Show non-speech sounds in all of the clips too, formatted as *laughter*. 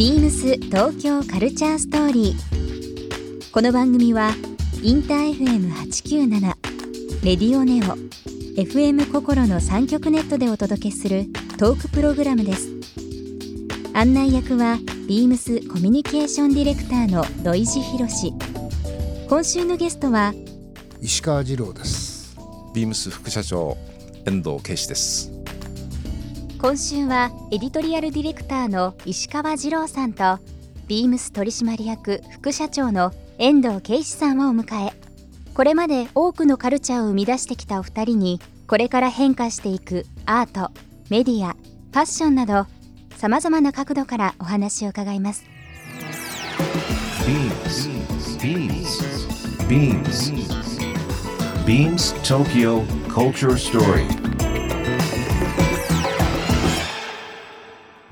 ビームス東京カルチャーストーリー。この番組はインター FM897 レディオネオ FM 心の三極ネットでお届けするトークプログラムです。案内役はビームスコミュニケーションディレクターの土井博志。今週のゲストは石川次郎ですビームス副社長遠藤圭司です今週はエディトリアルディレクターの石川次郎さんとビームス取締役副社長の遠藤圭司さんをお迎え。これまで多くのカルチャーを生み出してきたお二人にこれから変化していくアートメディアファッションなどさまざまな角度からお話を伺います。ビームスビームスビームスビームス東京 Culture Story.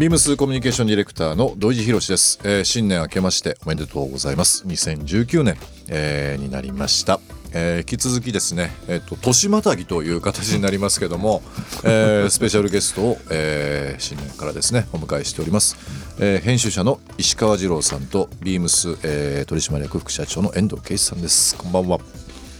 ビームスコミュニケーションディレクターの土井博です、えー、新年明けましておめでとうございます。2019年、えー、になりました、えー、引き続きですねえっ、と年またぎという形になりますけども、*laughs* えー、スペシャルゲストを、えー、新年からですねお迎えしております、えー、編集者の石川次郎さんとビームス、えー、取締役副社長の遠藤圭一さんです。こんばんは。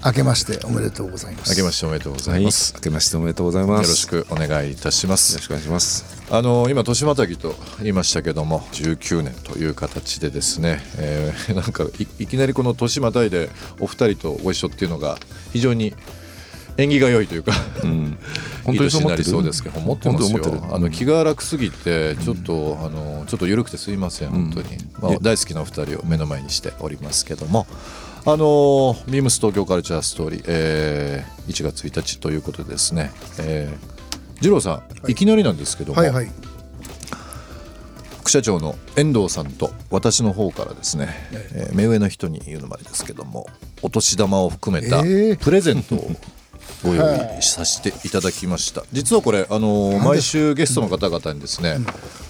明けましておめでとうございます。明けましておめでとうございます、明けましておめでとうございます。よろしくお願いいたします。よろしくお願いしますあの今年またぎと言いましたけども19年という形でですね、えー *laughs* なんかいいきなりこの年またいでお二人とご一緒っていうのが非常に縁起が良いというか、うん。*laughs* いい年になりそうでですけど思ってますよ。あの気が楽すぎてちょっと、あのちょっと緩くてすいません本当に、まあ、大好きなお二人を目の前にしておりますけども。あのビームス東京カルチャーストーリー、えー1月1日ということでですね、えー、二郎さん、い、きなりなんですけども、はいはい。副社長の遠藤さんと私の方からですね、えー目上の人に言うのもあれですけどもお年玉を含めたえープレゼントをご用意させていただきました。実はこれあのー毎週ゲストの方々にですね、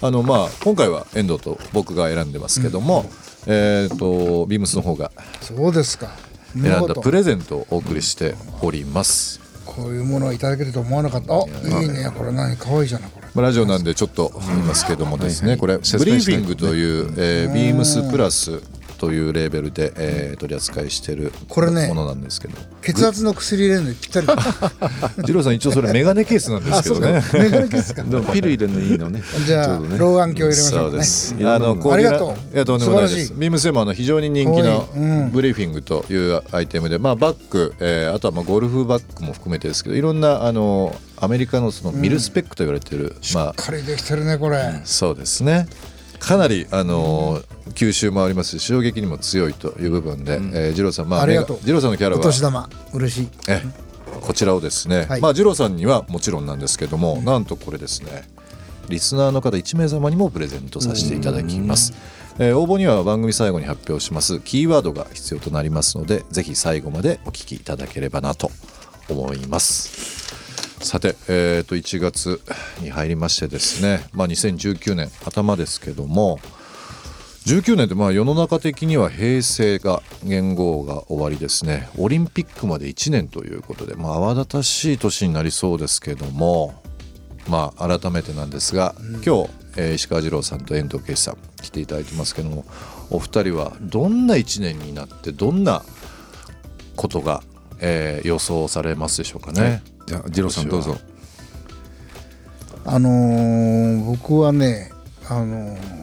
あのまあ今回は遠藤と僕が選んでますけども、えっ、とビームスの方がそうですか。選んだプレゼントをお送りしております、こういうものをいただけると思わなかった。あいいね。これ何可愛いじゃない。これ。まあラジオなんでちょっと言いますけどもですね、これブリーフィングという、えー、ビームスプラスというレーベルで、えー、取り扱いしているこれねものなんですけど、血圧の薬入れるのにぴったり。だ *laughs* 二郎さん一応それメガネケースなんですけどね。メガネですか。でもピル入れるのいいのね。じゃあね。老眼鏡入れましょそううね。です。いろん。なものこういうありがとう。いやとんでもないです。素晴らしい。ビームスでもあの非常に人気のブリーフィングというアイテムで、まあバッグ、えーあとはまあゴルフバッグも含めてですけど、いろんなあのアメリカのそのミルスペックと言われている、まあしっかりできてるねこれ。そうですね。かなりあのー吸収もありますし衝撃にも強いという部分で、えー、二郎さんまあありがとう。二郎さんのキャラおは年玉嬉しい。えこちらをですね、はい。まあ二郎さんにはもちろんなんですけども、なんとこれですねリスナーの方1名様にもプレゼントさせていただきます、えー応募には番組最後に発表しますキーワードが必要となりますのでぜひ最後までお聞きいただければなと思いますさて、えー、と1月に入りましてですね、まあ、2019年頭ですけども19年ってまあ世の中的には平成が元号が終わりですね。オリンピックまで1年ということで、まあ、慌ただしい年になりそうですけどもまあ改めてなんですが、今日、えー石川次郎さんと遠藤圭司さん来ていただいてますけどもお二人はどんな1年になってどんなことが、えー予想されますでしょうかね。じゃあ次郎さんどうぞ。あのー僕はねあのー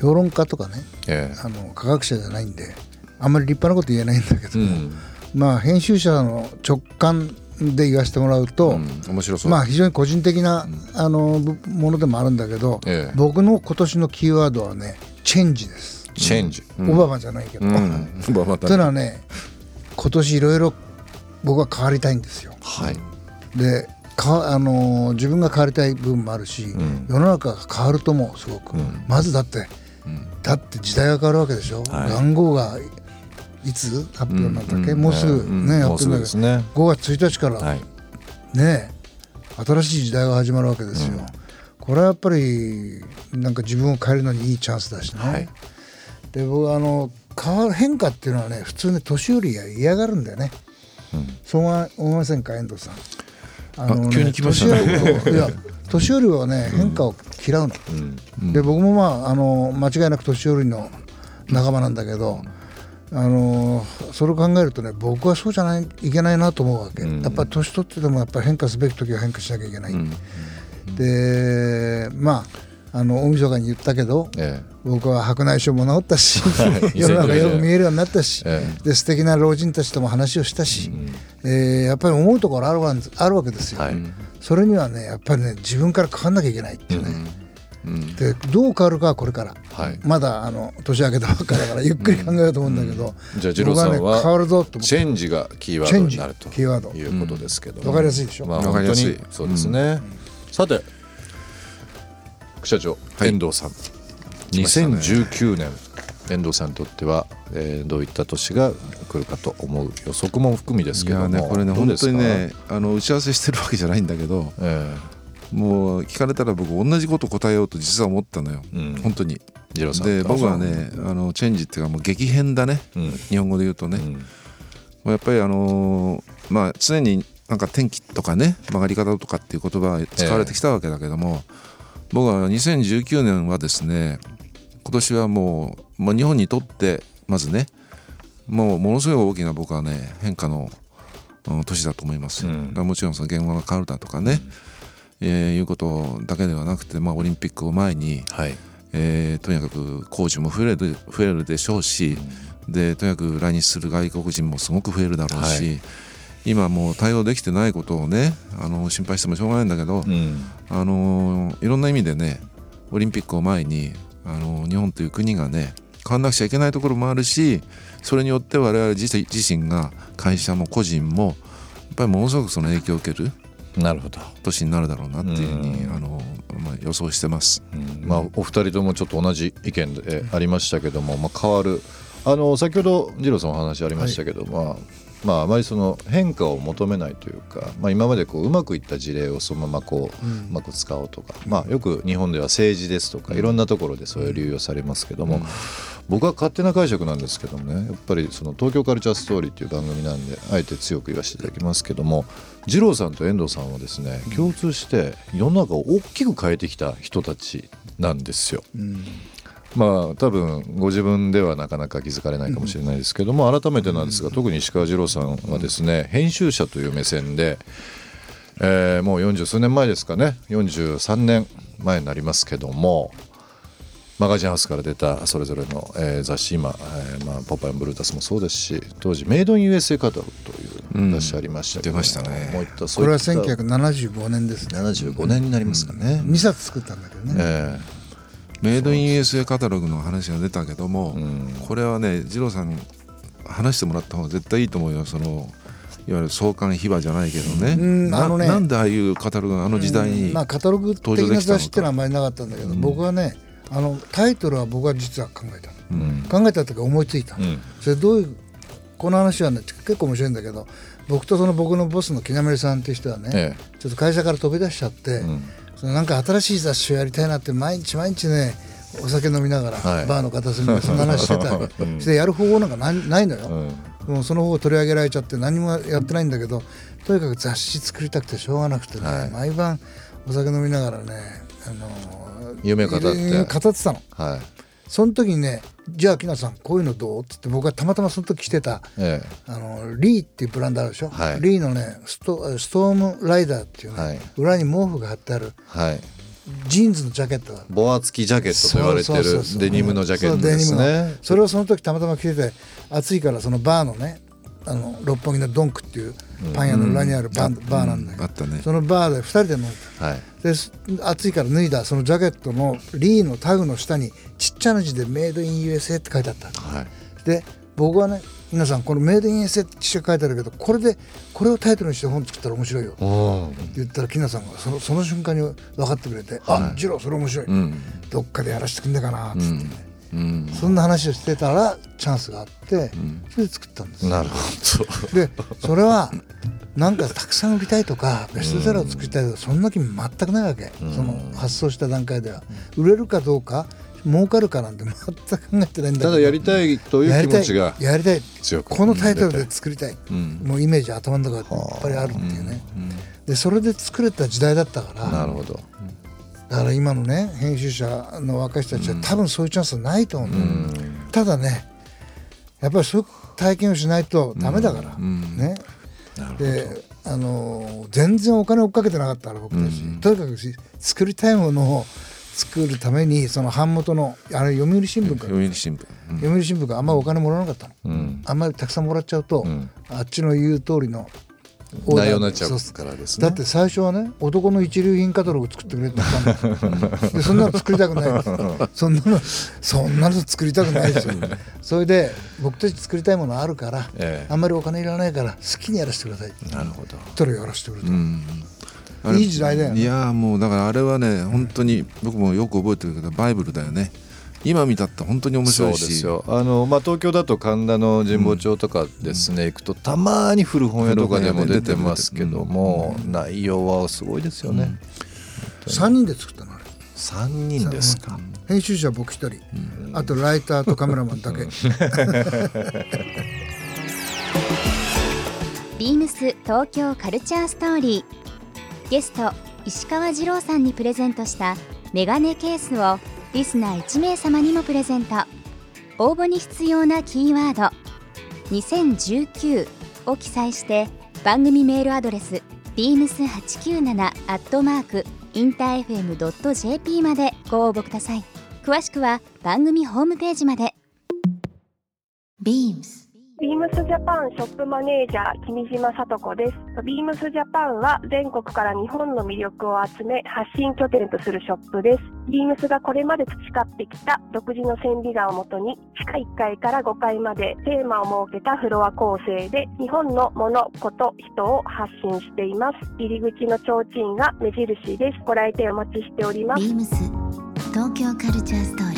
評論家とかねえあの科学者じゃないんであんまり立派なこと言えないんだけども、うん。まあ編集者の直感で言わせてもらうと、うん面白そう。まあ非常に個人的な、あのぶものでもあるんだけど、ええ。僕の今年のキーワードはねチェンジです、チェンジ、オバマじゃないけど、うん。まあまというたのはね今年いろいろ僕は変わりたいんですよ。はいでかあのー自分が変わりたい部分もあるし、ん。世の中が変わるともすごく、ん。まずだって、だって時代が変わるわけでしょ、はい。元号がいつ発表なんだっけ、うん。もうすぐうん。ね、やってるんだけど、ね。5月1日から、はい。ね新しい時代が始まるわけですよ、これはやっぱりなんか自分を変えるのにいいチャンスだしね、はい。で僕はあの変わる変化っていうのはね普通ね年寄りが嫌がるんだよね、そうは思いませんか？遠藤さんああ急に来ましたね。年寄りをいや *laughs* 年寄りはね変化を嫌うの、で僕もまああの間違いなく年寄りの仲間なんだけど、あのそれを考えるとね僕はそうじゃないいけないなと思うわけ、やっぱり年取っててもやっぱり変化すべき時は変化しなきゃいけない、でまああの大晦日に言ったけど、え僕は白内障も治ったし *laughs* い。*laughs* 世の中よく見えるようになったし、えで素敵な老人たちとも話をしたし、えーやっぱり思うところあるわあるわけですよ、はい。それにはねやっぱりね自分から変わんなきゃいけないっていうね、でどう変わるかはこれから、はい。まだあの年明けたばっかだからゆっくり考えようと思うんだけど、じゃあ二郎さんは僕ね変わるぞとチェンジがキーワードになると。チェンジキーワード。いうことですけども。わかりやすいでしょ。まあわかりやすい。そうですね、さて副社長、はい。遠藤さん。ね。2019年遠藤さんにとっては、えーどういった年が来るかと思う予測も含みですいけどもやねこれね本当にねあの打ち合わせしてるわけじゃないんだけどえもう聞かれたら僕同じこと答えようと実は思ったのよ、うん。本当に。で僕はねあのチェンジっていうかもう激変だね、うん。日本語で言うとね、うん。もうやっぱりあのーまあ常になんか天気とかね曲がり方とかっていう言葉が使われてきたわけだけども、僕は2019年はですね今年はもう、まあ、日本にとってまずねもうものすごい大きな僕はね変化のうん年だと思いますよ、うん。もちろんその言語が変わるだとかね、えーいうことだけではなくて、まあ、オリンピックを前に、はい。えーとにかく工事も増える増えるでしょうし、でとにかく来日する外国人もすごく増えるだろうし、はい今もう対応できてないことをねあの心配してもしょうがないんだけど、うん。あのいろんな意味でねオリンピックを前にあの日本という国がね変わんなくちゃいけないところもあるしそれによって我々自身自身が会社も個人もやっぱりものすごくその影響を受けるなるほど、年になるだろうなっていうふうに、うん。あのまあ、予想してます。うん。まあ、お二人ともちょっと同じ意見でありましたけども、まあ、変わる。あの先ほど二郎さんお話ありましたけど、まあまあ、あまりその変化を求めないというか、まあ、今までこううまくいった事例をそのままこう,、うまく使おうとか、まあ、よく日本では政治ですとかいろんなところでそういう流用されますけども、僕は勝手な解釈なんですけどもねやっぱりその東京カルチャーストーリーっていう番組なんであえて強く言わせていただきますけども二郎さんと遠藤さんはですね共通して世の中を大きく変えてきた人たちなんですよ。まあ多分ご自分ではなかなか気づかれないかもしれないですけども改めてなんですが特に石川二郎さんはですね編集者という目線で、えーもう40数年前ですかね43年前になりますけどもマガジンハウスから出たそれぞれの、えー雑誌今、えーまあ、ポパイブルータスもそうですし当時メイドイン USA カタログという雑誌ありましたけど、出ましたね。もういったそこれはういった1975年ですね。75年になりますかね、2冊作ったんだけどね、えメイドイン USA カタログの話が出たけども、ん。これはね二郎さんに話してもらった方が絶対いいと思うよそのいわゆる創刊秘話じゃないけどね,な、うんあのねなんでああいうカタログがあの時代に、まあ、カタログ的な雑誌ってのはあんまりなかったんだけど、僕はねあのタイトルは僕は実は考えた考えた時思いついたそれどういうこの話はね結構面白いんだけど僕とその僕のボスの木南さんっていう人はね、えちょっと会社から飛び出しちゃって、そのなんか新しい雑誌をやりたいなって毎日毎日ねお酒飲みながら、はい。バーの片隅で *laughs* そんな話してた。わけ、してやる方法なんかないないのよ、もうその方を取り上げられちゃって何もやってないんだけどとにかく雑誌作りたくてしょうがなくてね、はい。毎晩お酒飲みながらね、あの夢を語って。語ってたの。はいその時にね「じゃあ木梨さんこういうのどう?」っつって僕はたまたまその時着てたえあのリーっていうブランドあるでしょ、はい。リーのねストストームライダーっていうね、はい。裏に毛布が貼ってあるえはい。ジーンズのジャケット。ボア付きジャケットと言われてるデニムのジャケットですね。の。それをその時たまたま着てて暑いからそのバーのねあの六本木のドンクっていうパン屋の裏にあるバー,、バーなんだけど、あったね。そのバーで2人で飲んではい。です暑いから脱いだそのジャケットのリーのタグの下にちっちゃな字で「メイドイン USA」って書いてあった。はい。で僕はね皆さんこの「メイドインエセ」って書いてあるけどこれでこれをタイトルにして本作ったら面白いよ。って言ったらきなさんがそのその瞬間に分かってくれて「あ次郎それ面白い、どっかでやらせてくんねえかな」っつって。ね、そんな話をしてたらチャンスがあって、それで作ったんです。よなるほど。でそれはなんかたくさん売りたいとかベストセラーを作りたいとかそんな気全くないわけ、その発想した段階では。売れるかどうか儲かるかなんて全く考えてないんだけど。ただやりたいという気持ちがやりたい。このタイトルで作りたい、もうイメージ頭の中でいっぱいあるっていうね、でそれで作れた時代だったからなるほどだから今のね編集者の若い人たちは多分そういうチャンスはないと思う、ただねやっぱりそういう体験をしないとダメだから、ね。であの全然お金追っかけてなかったから僕たち、とにかくし作りたいものを作るためにその版元のあれ読売新聞か。ら、読売新聞、うん。読売新聞があんまりお金もらわなかったの、あんまりたくさんもらっちゃうと、あっちの言う通りの内容になっちゃうそからですね。だって最初はね男の一流品カタログ作ってくれって言ったん *laughs* ですでそんなの作りたくないそんなのそんなの作りたくないですよ。それで僕たち作りたいものあるから、ええ。あんまりお金いらないから好きにやらせてください。なるほど。たらやらせてくれた、あれいい時代だよね。いやーもうだからあれはね本当に僕もよく覚えてるけどバイブルだよね今見たって本当に面白いし。ですよ。あの、まあ、東京だと神田の神保町とかですね、行くとたまに古本屋とかでも出てますけども、内容はすごいですよね、3人で作ったのあれ。3人ですか、編集者僕一人、あとライターとカメラマンだけ、*laughs* ビームス東京カルチャーストーリー。ゲスト石川二郎さんにプレゼントしたメガネケースをリスナー1名様にもプレゼント。応募に必要なキーワード「2019」を記載して番組メールアドレス beams897 アットマークインター FM.jp までご応募ください。詳しくは番組ホームページまで。BEAMS ビームスジャパンショップマネージャー君島聡子です。ビームスジャパンは全国から日本の魅力を集め発信拠点とするショップです。ビームスがこれまで培ってきた独自の線美画をもとに地下1階から5階までテーマを設けたフロア構成で日本の物、こと、人を発信しています。入り口の提灯が目印です。ご来店お待ちしております。BEAMS 東京カルチャーストーリー